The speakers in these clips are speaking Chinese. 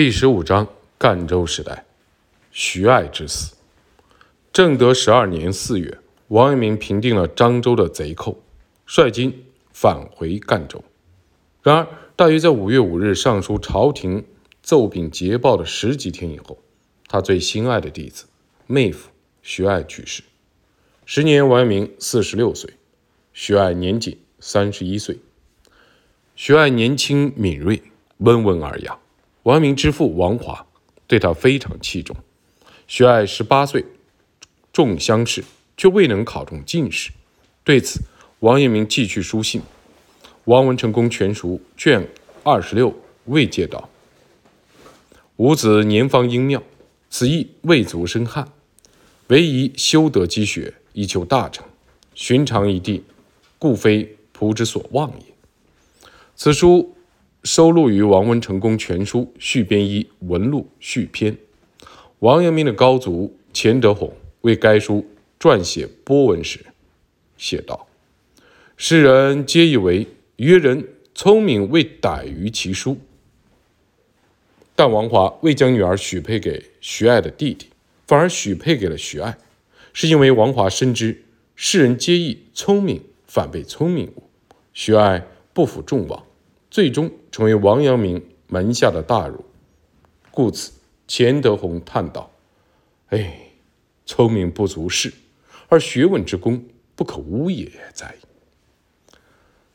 第十五章赣州时代，徐爱之死。正德十二年四月，王阳明平定了漳州的贼寇，率军返回赣州。然而，大约在五月五日上书朝廷奏禀捷报的十几天以后，他最心爱的弟子、妹夫徐爱去世。时年，王阳明四十六岁，徐爱年仅三十一岁。徐爱年轻敏锐，温文尔雅。王阳明之父王华对他非常器重。徐爱十八岁中乡试，却未能考中进士。对此，王阳明寄去书信。《王文成公全书》卷二十六未借道：“吾子年方英妙，此意未足生汉，唯宜修德积学，以求大成。寻常一地，故非仆之所望也。”此书。收录于《王文成公全书》续编一文录续篇。王阳明的高祖钱德洪为该书撰写波文时，写道：“世人皆以为曰人聪明未逮于其书。”但王华未将女儿许配给徐爱的弟弟，反而许配给了徐爱，是因为王华深知世人皆以聪明反被聪明误，徐爱不负众望。最终成为王阳明门下的大儒，故此钱德洪叹道：“哎，聪明不足事，而学问之功不可无也哉。”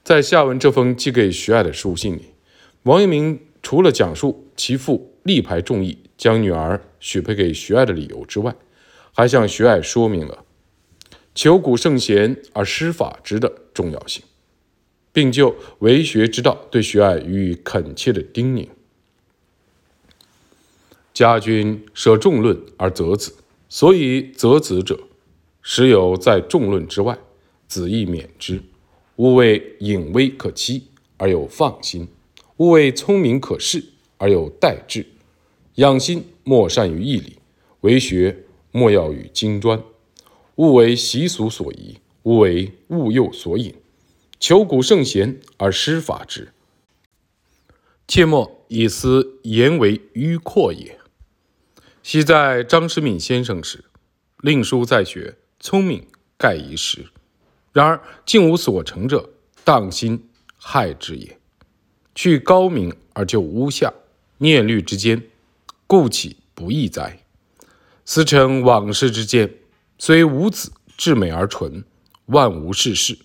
在下文这封寄给徐爱的书信里，王阳明除了讲述其父力排众议将女儿许配给徐爱的理由之外，还向徐爱说明了求古圣贤而施法之的重要性。并就为学之道对徐爱予以恳切的叮咛。家君舍众论而择子，所以择子者，实有在众论之外，子亦免之。勿谓隐微可期而有放心，勿谓聪明可视而有待志。养心莫善于义理，为学莫要与精专。勿为习俗所宜，勿为物诱所引。求古圣贤而施法之，切莫以思言为迂阔也。昔在张师敏先生时，令书在学，聪明盖一时；然而竟无所成者，荡心害之也。去高明而就巫下，念虑之间，故岂不易哉？思成往事之间，虽无子，至美而纯，万无世事。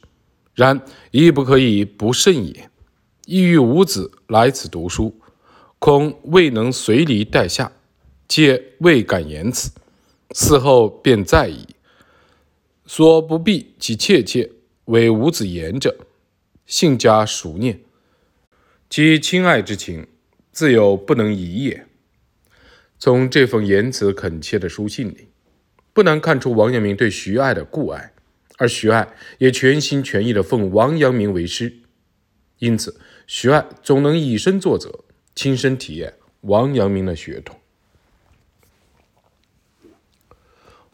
然亦不可以不慎也。意欲五子来此读书，恐未能随礼待下，皆未敢言辞，嗣后便在矣。所不必其切切为五子言者，幸加熟念，其亲爱之情，自有不能移也。从这封言辞恳切的书信里，不难看出王阳明对徐爱的故爱。而徐爱也全心全意地奉王阳明为师，因此徐爱总能以身作则，亲身体验王阳明的血统。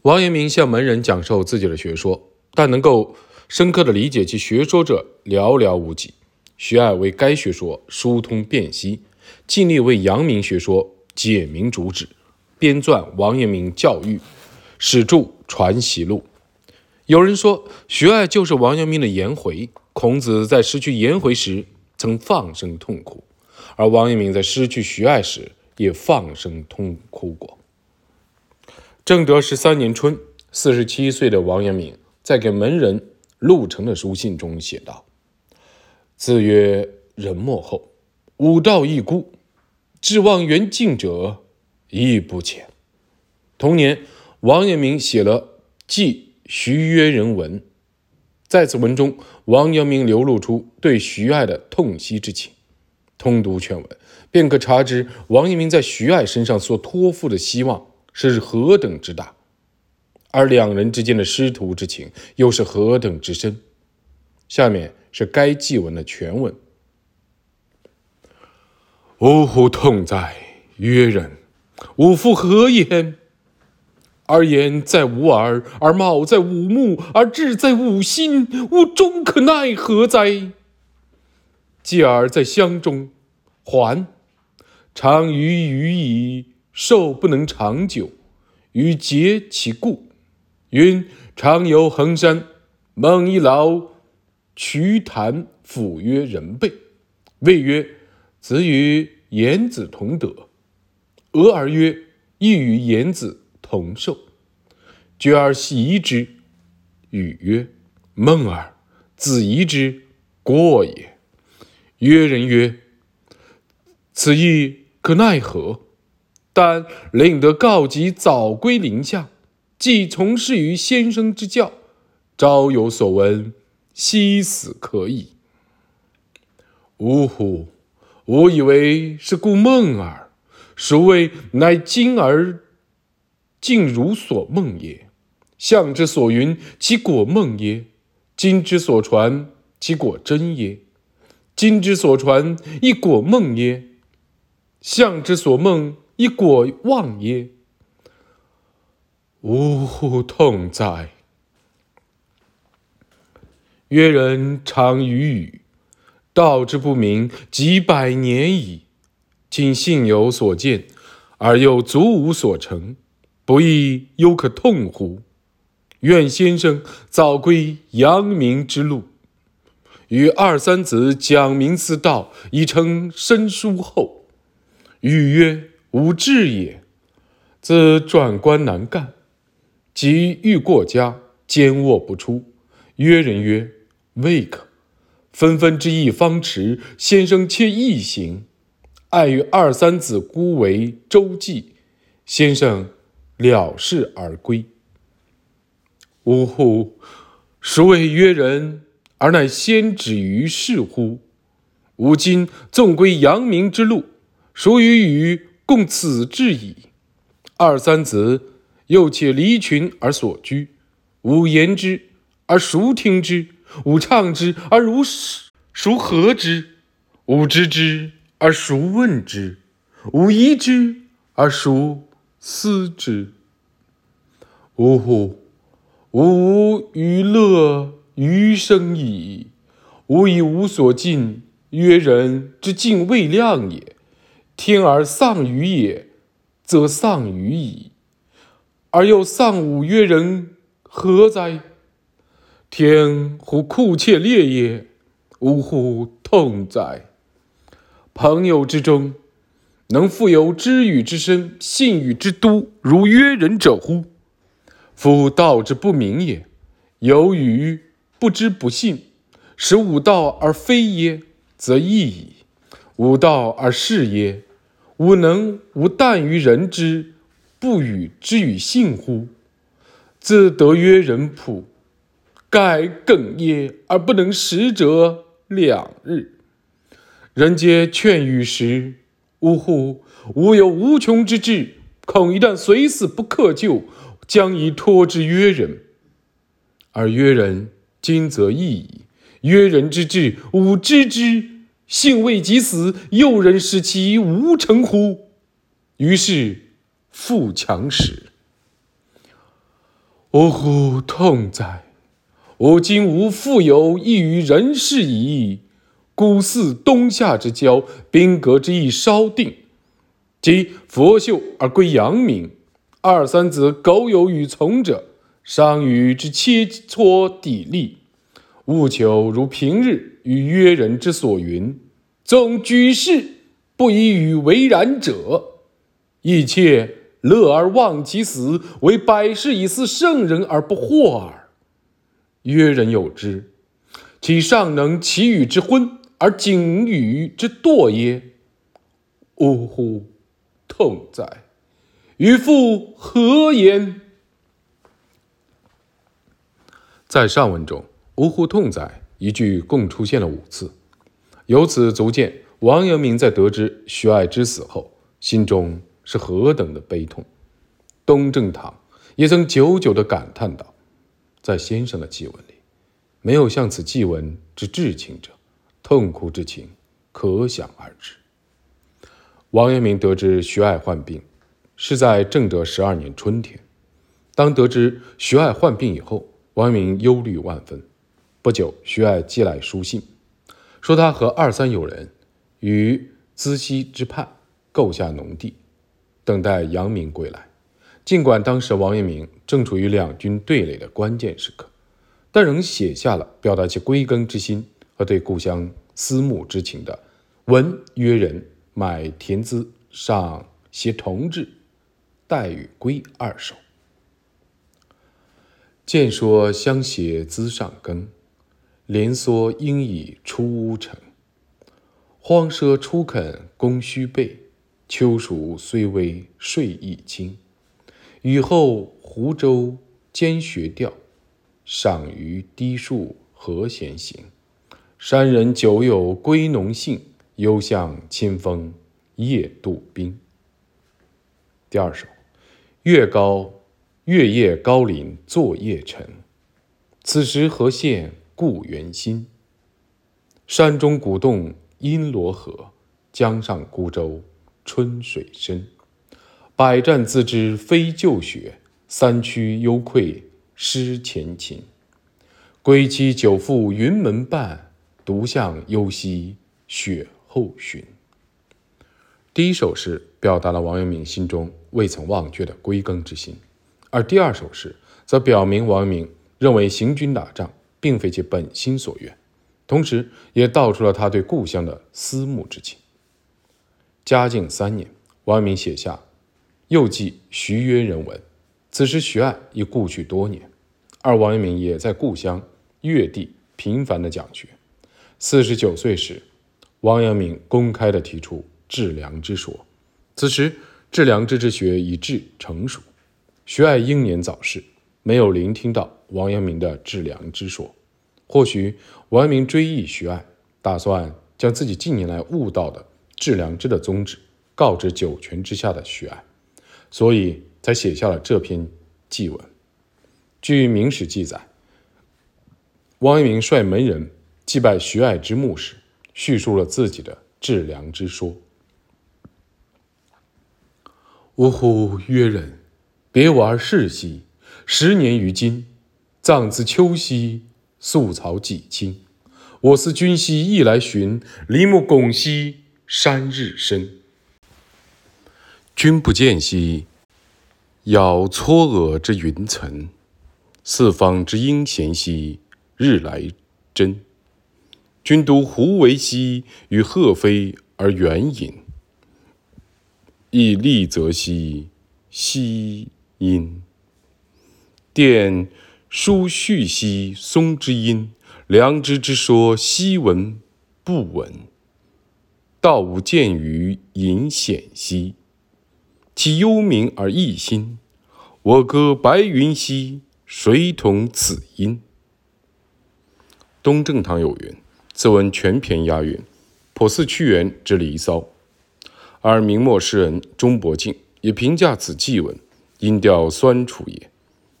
王阳明向门人讲授自己的学说，但能够深刻地理解其学说者寥寥无几。徐爱为该学说疏通辨析，尽力为阳明学说解明主旨，编撰《王阳明教育史著《传习录》。有人说，徐爱就是王阳明的颜回。孔子在失去颜回时曾放声痛哭，而王阳明在失去徐爱时也放声痛哭过。正德十三年春，四十七岁的王阳明在给门人陆成的书信中写道：“子曰人莫后，吾道一孤，指望远近者亦不浅。”同年，王阳明写了记。徐曰人文，在此文中，王阳明流露出对徐爱的痛惜之情。通读全文，便可察知王阳明在徐爱身上所托付的希望是何等之大，而两人之间的师徒之情又是何等之深。下面是该祭文的全文：呜呼痛哉！曰人，吾复何言？而言在吾耳，而貌在吾目，而志在吾心，吾终可奈何哉？继而在乡中，还常于余矣，寿不能长久，与节其故。云常游衡山，孟一劳瞿昙抚曰：“人备。”谓曰：“子与颜子同德。”俄而曰：“亦与颜子同寿。”决而疑之。语曰：“孟耳，子疑之过也。”曰人曰：“此亦可奈何？但令得告急，早归陵下。”既从事于先生之教，朝有所闻，夕死可矣。呜呼！吾以为是故梦耳，孰谓乃今而竟如所梦也？象之所云，其果梦耶？今之所传，其果真耶？今之所传，亦果梦耶？象之所梦，亦果妄耶？呜呼！痛哉！曰人常于语，道之不明，几百年矣。今信有所见，而又足无所成，不亦犹可痛乎？愿先生早归阳明之路，与二三子讲明此道，以成身书后。语曰：“吾志也，自转关难干。”即欲过家，坚卧不出。曰人曰：“未可。”纷纷之意方迟，先生切易行。爱与二三子孤为周记，先生了事而归。呜呼！孰谓曰人，而乃先止于世乎？吾今纵归阳明之路，孰与与共此志矣？二三子。又且离群而所居，吾言之而孰听之？吾唱之而如孰和之？吾知之而孰问之？吾疑之而孰思之？呜呼！吾无娱乐余生矣。吾以无所尽，曰人之敬未量也。天而丧于也，则丧于矣。而又丧吾曰人何哉？天乎酷切烈也，呜呼痛哉！朋友之中，能复有知语之身、信语之都，如曰人者乎？夫道之不明也，有语不知不信，使吾道而非耶，则异矣。吾道而是耶？吾能无惮于人之？不与之与信乎？自得曰人朴，盖哽咽而不能食者两日。人皆劝语时，呜呼！吾有无穷之志，恐一旦虽死不克救，将以托之曰人。而曰人今则异矣。曰人之志，吾知之，幸未及死，又人使其无成乎？于是。复强使，呜呼痛哉！吾今无复有异于人世矣。古寺冬夏之交，兵革之意稍定，即佛秀而归阳明。二三子苟有与从者，商与之切磋砥砺，务求如平日与约人之所云。纵举世不以与为然者，亦切。乐而忘其死，为百世以思圣人而不惑耳。曰人有之，其尚能其与之昏，而景与之惰耶？呜呼，痛哉！与父何言？在上文中，“呜呼，痛哉”一句共出现了五次，由此足见王阳明在得知徐爱之死后，心中。是何等的悲痛！东正堂也曾久久地感叹道：“在先生的祭文里，没有像此祭文之至情者，痛苦之情可想而知。”王阳明得知徐爱患病，是在正德十二年春天。当得知徐爱患病以后，王阳明忧虑万分。不久，徐爱寄来书信，说他和二三友人于资溪之畔。购下农地，等待阳明归来。尽管当时王阳明正处于两军对垒的关键时刻，但仍写下了表达其归耕之心和对故乡思慕之情的“文约人买田资上携同志，待与归”二首。见说相携资上耕，连梭应已出屋城。荒奢初垦供须备，秋暑虽微税亦轻。雨后湖舟兼学调，赏于低树何闲行？山人久有归农兴，犹向清风夜渡冰。第二首，月高月夜高林作夜沉，此时何限故园心？山中古洞阴罗河，江上孤舟春水深。百战自知非旧雪，三曲犹愧失前情。归期久赴云门半，独向幽溪雪后寻。第一首诗表达了王阳明心中未曾忘却的归耕之心，而第二首诗则表明王阳明认为行军打仗并非其本心所愿，同时也道出了他对故乡的思慕之情。嘉靖三年，王阳明写下。又记徐约人文，此时徐爱已故去多年，而王阳明也在故乡越地频繁的讲学。四十九岁时，王阳明公开的提出致良知说，此时致良知之学已至成熟。徐爱英年早逝，没有聆听到王阳明的致良知说。或许王阳明追忆徐爱，打算将自己近年来悟到的致良知的宗旨告知九泉之下的徐爱。所以才写下了这篇祭文。据《明史》记载，王阳明率门人祭拜徐爱之墓时，叙述了自己的致良之说：“呜呼，曰人，别玩世兮，十年于今，葬自秋兮，素草几青。我思君兮亦来寻，林木拱兮山日深。”君不见兮，杳嵯峨之云层；四方之阴闲兮，日来真。君独胡为兮，与鹤飞而远引。亦立则兮，兮因。殿书序兮，松之阴；良知之说，兮闻不闻。道无见于隐显兮。其幽冥而异心，我歌白云兮，谁同此音？东正堂有云：“此文全篇押韵，颇似屈原之《离骚》。”而明末诗人钟伯敬也评价此祭文，音调酸楚也。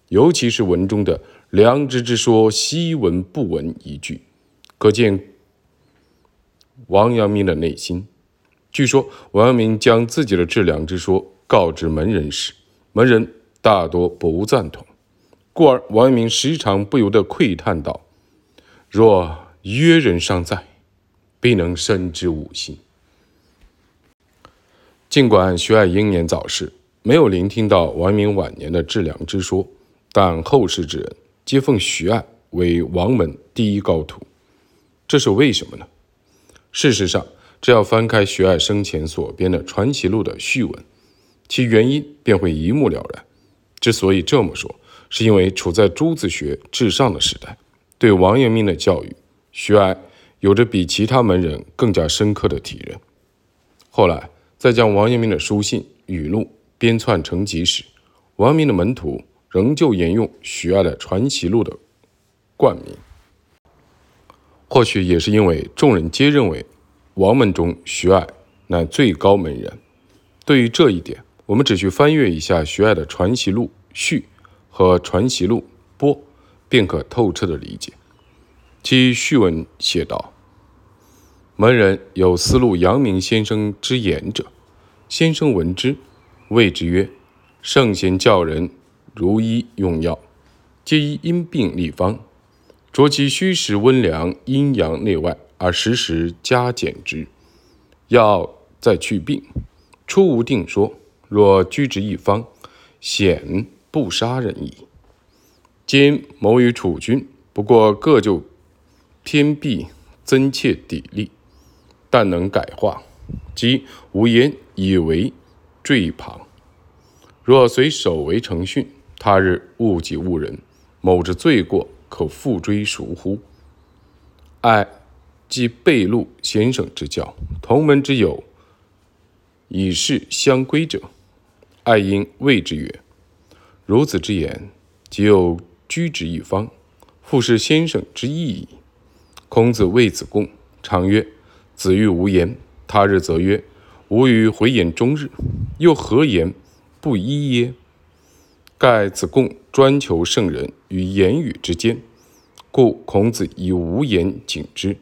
尤其是文中的“良知之说，昔闻不闻”一句，可见王阳明的内心。据说王阳明将自己的致良知说。告知门人时，门人大多不赞同，故而王阳明时常不由得喟叹道：“若约人尚在，必能深知吾心。”尽管徐爱英年早逝，没有聆听到王阳明晚年的致良之说，但后世之人皆奉徐爱为王门第一高徒，这是为什么呢？事实上，只要翻开徐爱生前所编的《传奇录》的序文。其原因便会一目了然。之所以这么说，是因为处在朱子学至上的时代，对王阳明的教育，徐爱有着比其他门人更加深刻的体认。后来，在将王阳明的书信语录编纂成集时，王阳明的门徒仍旧沿用徐爱的《传习录》的冠名。或许也是因为众人皆认为王门中徐爱乃最高门人。对于这一点，我们只需翻阅一下徐爱的《传习录》序和《传习录》播，便可透彻的理解。其序文写道：“门人有思路阳明先生之言者，先生闻之，谓之曰：‘圣贤教人如医用药，皆依因病立方，着其虚实温凉、阴阳内外而时时加减之，药在去病，初无定说。若居之一方，显不杀人矣。今谋于楚军，不过各就偏僻，增切砥砺，但能改化，即无言以为坠旁。若随守为成训，他日误己误人，某之罪过，可复追赎乎？爱即备录先生之教，同门之友，以是相归者。爱因谓之曰：“孺子之言，即有居之一方，复是先生之意矣。”孔子谓子贡，常曰：“子欲无言。”他日则曰：“吾与回言终日，又何言不一耶？”盖子贡专求圣人于言语之间，故孔子以无言警之，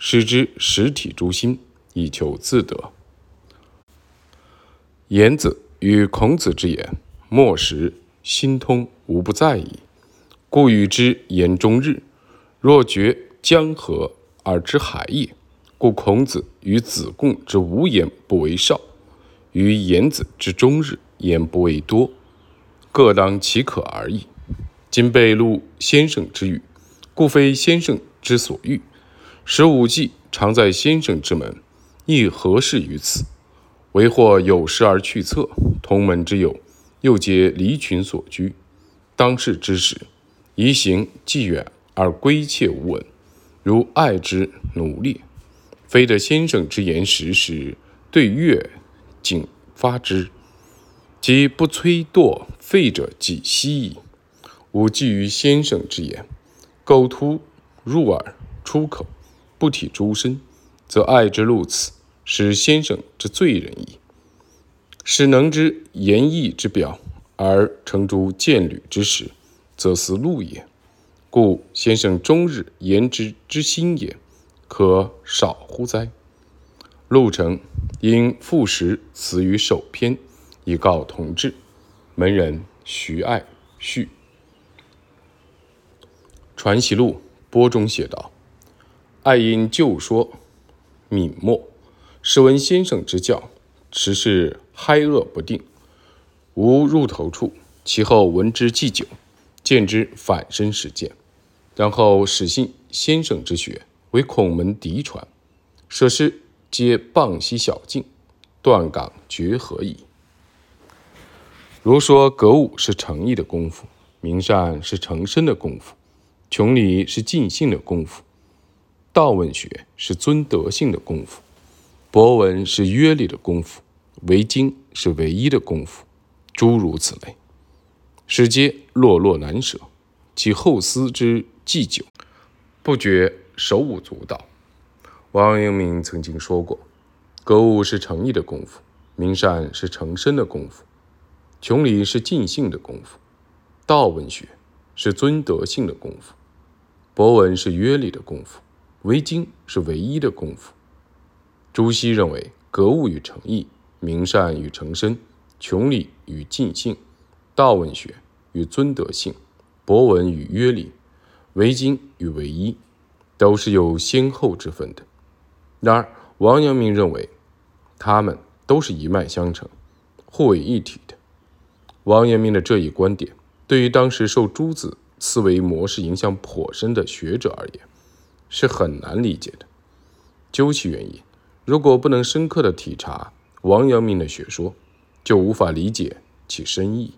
使之实体诛心，以求自得。言子。与孔子之言，莫识心通，无不在矣。故与之言终日，若觉江河而知海也。故孔子与子贡之无言不为少，与颜子之终日言不为多，各当其可而已。今被录先生之语，故非先生之所欲。十五季常在先生之门，亦何事于此？为或有时而去侧，同门之友，又皆离群所居。当世之时，宜行既远而归切无闻，如爱之努力，非得先生之言时时对月景发之，即不摧堕废者几息矣。吾寄于先生之言，苟图入耳出口，不体诸身，则爱之入此。使先生之罪人矣。使能知言义之表，而成诸见履之时，则思路也。故先生终日言之之心也，可少乎哉？陆程因复时辞于首篇，以告同志。门人徐爱序。传习录播中写道：爱因旧说，泯没。试闻先生之教，持是嗨恶不定，无入头处。其后闻之既久，见之反身实践，然后始信先生之学，为孔门嫡传。舍师皆傍息小径，断港绝河矣。如说格物是诚意的功夫，明善是诚身的功夫，穷理是尽性的功夫，道问学是尊德性的功夫。博文是约礼的功夫，为经是唯一的功夫，诸如此类，使皆落落难舍，其后思之祭酒，不觉手舞足蹈。王阳明曾经说过：“格物是诚意的功夫，明善是诚身的功夫，穷理是尽性的功夫，道文学是尊德性的功夫，博文是约礼的功夫，为经是唯一的功夫。”朱熹认为，格物与诚意，明善与诚身，穷理与尽性，道文学与尊德性，博文与约礼，为经与唯一，都是有先后之分的。然而，王阳明认为，他们都是一脉相承、互为一体的。王阳明的这一观点，对于当时受朱子思维模式影响颇深的学者而言，是很难理解的。究其原因。如果不能深刻的体察王阳明的学说，就无法理解其深意。